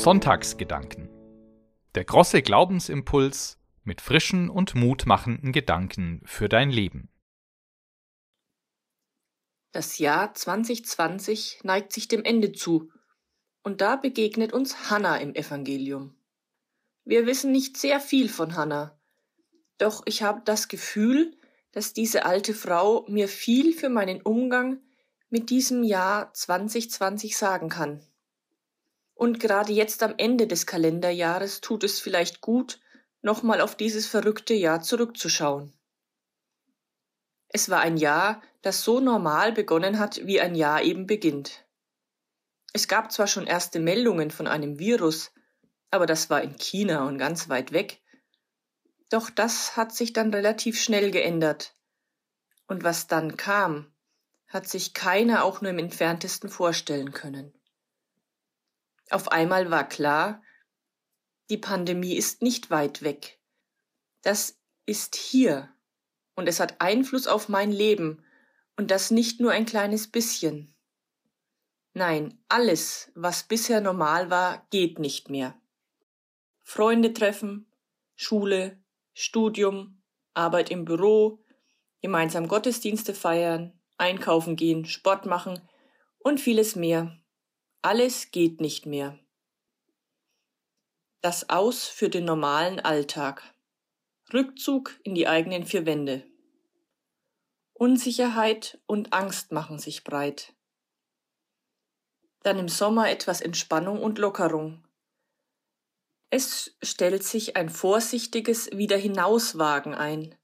Sonntagsgedanken. Der große Glaubensimpuls mit frischen und mutmachenden Gedanken für dein Leben. Das Jahr 2020 neigt sich dem Ende zu, und da begegnet uns Hannah im Evangelium. Wir wissen nicht sehr viel von Hannah, doch ich habe das Gefühl, dass diese alte Frau mir viel für meinen Umgang mit diesem Jahr 2020 sagen kann. Und gerade jetzt am Ende des Kalenderjahres tut es vielleicht gut, nochmal auf dieses verrückte Jahr zurückzuschauen. Es war ein Jahr, das so normal begonnen hat, wie ein Jahr eben beginnt. Es gab zwar schon erste Meldungen von einem Virus, aber das war in China und ganz weit weg. Doch das hat sich dann relativ schnell geändert. Und was dann kam, hat sich keiner auch nur im entferntesten vorstellen können. Auf einmal war klar, die Pandemie ist nicht weit weg. Das ist hier und es hat Einfluss auf mein Leben und das nicht nur ein kleines bisschen. Nein, alles, was bisher normal war, geht nicht mehr. Freunde treffen, Schule, Studium, Arbeit im Büro, gemeinsam Gottesdienste feiern, einkaufen gehen, Sport machen und vieles mehr. Alles geht nicht mehr. Das Aus für den normalen Alltag. Rückzug in die eigenen vier Wände. Unsicherheit und Angst machen sich breit. Dann im Sommer etwas Entspannung und Lockerung. Es stellt sich ein vorsichtiges Wiederhinauswagen ein.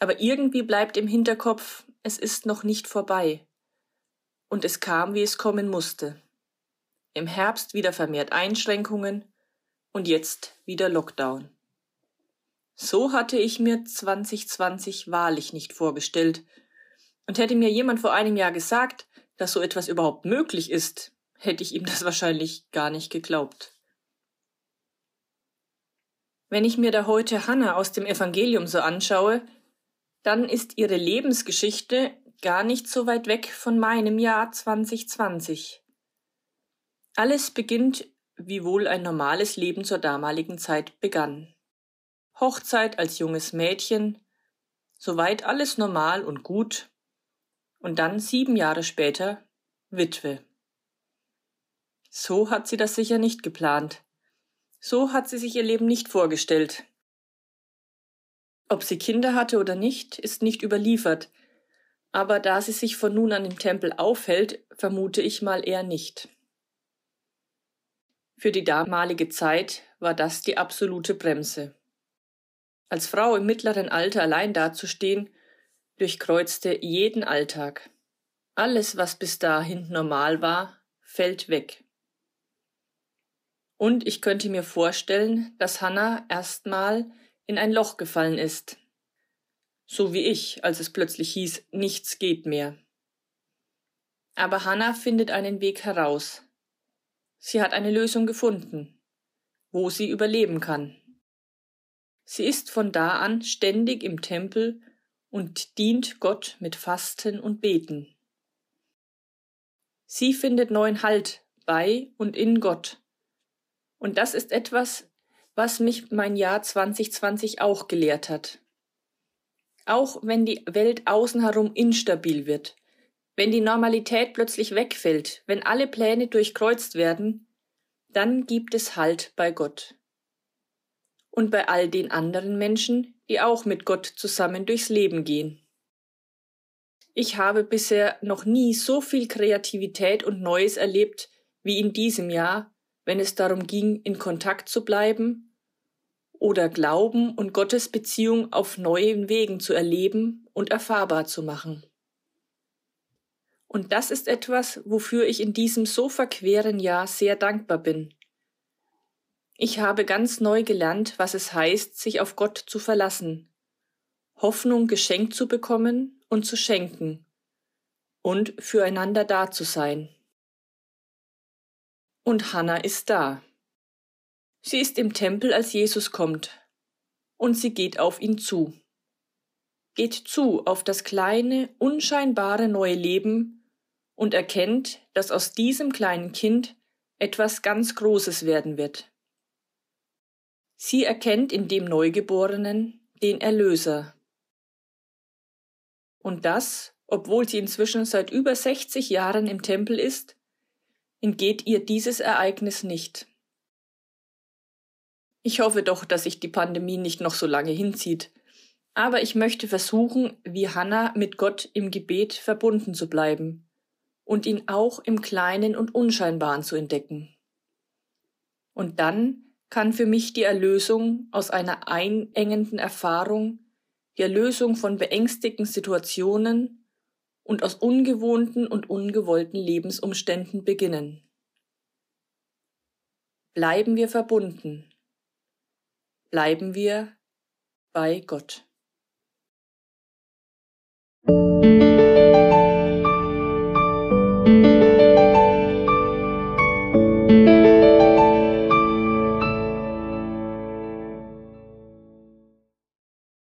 Aber irgendwie bleibt im Hinterkopf, es ist noch nicht vorbei. Und es kam, wie es kommen musste im Herbst wieder vermehrt Einschränkungen und jetzt wieder Lockdown. So hatte ich mir 2020 wahrlich nicht vorgestellt. Und hätte mir jemand vor einem Jahr gesagt, dass so etwas überhaupt möglich ist, hätte ich ihm das wahrscheinlich gar nicht geglaubt. Wenn ich mir da heute Hannah aus dem Evangelium so anschaue, dann ist ihre Lebensgeschichte gar nicht so weit weg von meinem Jahr 2020. Alles beginnt, wie wohl ein normales Leben zur damaligen Zeit begann. Hochzeit als junges Mädchen, soweit alles normal und gut, und dann sieben Jahre später Witwe. So hat sie das sicher nicht geplant. So hat sie sich ihr Leben nicht vorgestellt. Ob sie Kinder hatte oder nicht, ist nicht überliefert, aber da sie sich von nun an im Tempel aufhält, vermute ich mal eher nicht. Für die damalige Zeit war das die absolute Bremse. Als Frau im mittleren Alter allein dazustehen, durchkreuzte jeden Alltag. Alles, was bis dahin normal war, fällt weg. Und ich könnte mir vorstellen, dass Hannah erstmal in ein Loch gefallen ist. So wie ich, als es plötzlich hieß, nichts geht mehr. Aber Hannah findet einen Weg heraus. Sie hat eine Lösung gefunden, wo sie überleben kann. Sie ist von da an ständig im Tempel und dient Gott mit Fasten und Beten. Sie findet neuen Halt bei und in Gott. Und das ist etwas, was mich mein Jahr 2020 auch gelehrt hat. Auch wenn die Welt außen herum instabil wird, wenn die Normalität plötzlich wegfällt, wenn alle Pläne durchkreuzt werden, dann gibt es Halt bei Gott. Und bei all den anderen Menschen, die auch mit Gott zusammen durchs Leben gehen. Ich habe bisher noch nie so viel Kreativität und Neues erlebt wie in diesem Jahr, wenn es darum ging, in Kontakt zu bleiben oder Glauben und Gottes Beziehung auf neuen Wegen zu erleben und erfahrbar zu machen. Und das ist etwas, wofür ich in diesem so verqueren Jahr sehr dankbar bin. Ich habe ganz neu gelernt, was es heißt, sich auf Gott zu verlassen, Hoffnung geschenkt zu bekommen und zu schenken und füreinander da zu sein. Und Hannah ist da. Sie ist im Tempel, als Jesus kommt, und sie geht auf ihn zu. geht zu auf das kleine, unscheinbare neue Leben und erkennt, dass aus diesem kleinen Kind etwas ganz Großes werden wird. Sie erkennt in dem Neugeborenen den Erlöser. Und das, obwohl sie inzwischen seit über 60 Jahren im Tempel ist, entgeht ihr dieses Ereignis nicht. Ich hoffe doch, dass sich die Pandemie nicht noch so lange hinzieht, aber ich möchte versuchen, wie Hannah mit Gott im Gebet verbunden zu bleiben und ihn auch im Kleinen und Unscheinbaren zu entdecken. Und dann kann für mich die Erlösung aus einer einengenden Erfahrung, die Erlösung von beängstigten Situationen und aus ungewohnten und ungewollten Lebensumständen beginnen. Bleiben wir verbunden. Bleiben wir bei Gott.